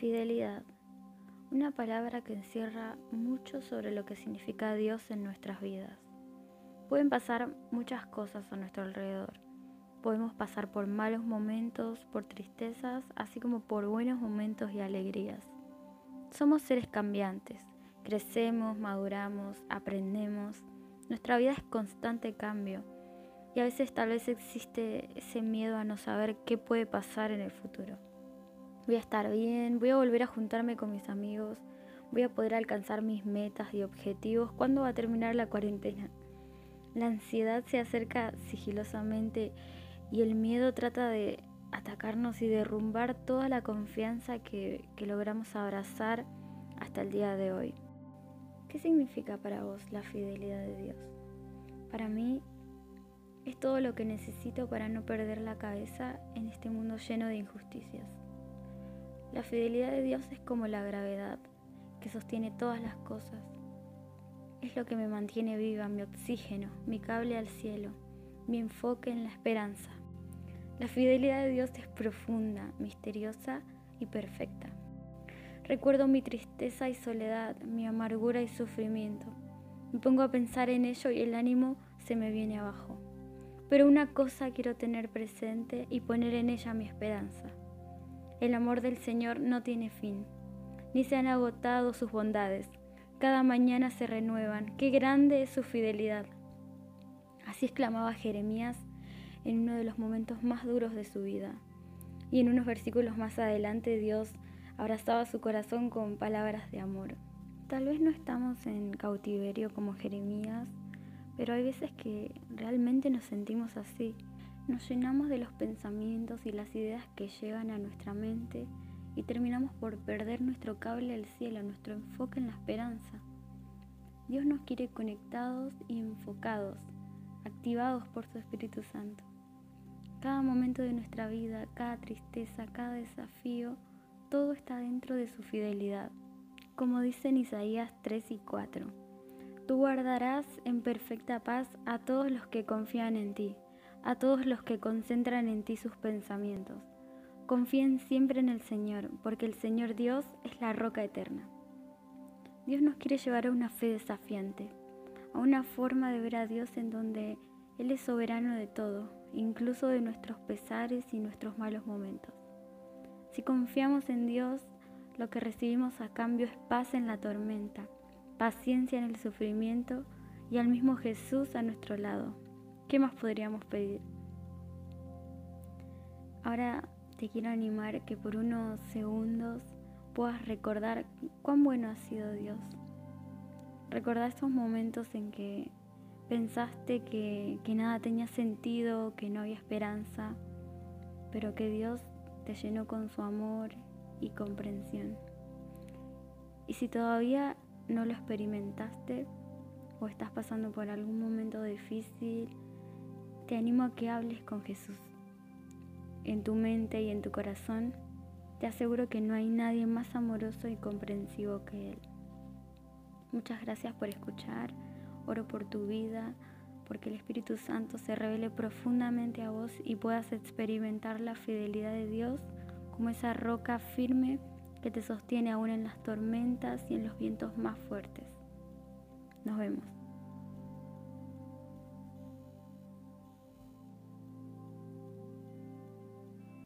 Fidelidad. Una palabra que encierra mucho sobre lo que significa Dios en nuestras vidas. Pueden pasar muchas cosas a nuestro alrededor. Podemos pasar por malos momentos, por tristezas, así como por buenos momentos y alegrías. Somos seres cambiantes. Crecemos, maduramos, aprendemos. Nuestra vida es constante cambio. Y a veces tal vez existe ese miedo a no saber qué puede pasar en el futuro. Voy a estar bien, voy a volver a juntarme con mis amigos, voy a poder alcanzar mis metas y objetivos. ¿Cuándo va a terminar la cuarentena? La ansiedad se acerca sigilosamente y el miedo trata de atacarnos y derrumbar toda la confianza que, que logramos abrazar hasta el día de hoy. ¿Qué significa para vos la fidelidad de Dios? Para mí es todo lo que necesito para no perder la cabeza en este mundo lleno de injusticias. La fidelidad de Dios es como la gravedad que sostiene todas las cosas. Es lo que me mantiene viva, mi oxígeno, mi cable al cielo, mi enfoque en la esperanza. La fidelidad de Dios es profunda, misteriosa y perfecta. Recuerdo mi tristeza y soledad, mi amargura y sufrimiento. Me pongo a pensar en ello y el ánimo se me viene abajo. Pero una cosa quiero tener presente y poner en ella mi esperanza. El amor del Señor no tiene fin, ni se han agotado sus bondades. Cada mañana se renuevan. Qué grande es su fidelidad. Así exclamaba Jeremías en uno de los momentos más duros de su vida. Y en unos versículos más adelante Dios abrazaba su corazón con palabras de amor. Tal vez no estamos en cautiverio como Jeremías, pero hay veces que realmente nos sentimos así. Nos llenamos de los pensamientos y las ideas que llegan a nuestra mente y terminamos por perder nuestro cable al cielo, nuestro enfoque en la esperanza. Dios nos quiere conectados y enfocados, activados por su Espíritu Santo. Cada momento de nuestra vida, cada tristeza, cada desafío, todo está dentro de su fidelidad. Como dice en Isaías 3 y 4, tú guardarás en perfecta paz a todos los que confían en ti a todos los que concentran en ti sus pensamientos. Confíen siempre en el Señor, porque el Señor Dios es la roca eterna. Dios nos quiere llevar a una fe desafiante, a una forma de ver a Dios en donde Él es soberano de todo, incluso de nuestros pesares y nuestros malos momentos. Si confiamos en Dios, lo que recibimos a cambio es paz en la tormenta, paciencia en el sufrimiento y al mismo Jesús a nuestro lado, ¿Qué más podríamos pedir? Ahora te quiero animar que por unos segundos puedas recordar cuán bueno ha sido Dios. Recordar esos momentos en que pensaste que, que nada tenía sentido, que no había esperanza, pero que Dios te llenó con su amor y comprensión. Y si todavía no lo experimentaste o estás pasando por algún momento difícil, te animo a que hables con Jesús. En tu mente y en tu corazón, te aseguro que no hay nadie más amoroso y comprensivo que Él. Muchas gracias por escuchar. Oro por tu vida, porque el Espíritu Santo se revele profundamente a vos y puedas experimentar la fidelidad de Dios como esa roca firme que te sostiene aún en las tormentas y en los vientos más fuertes. Nos vemos.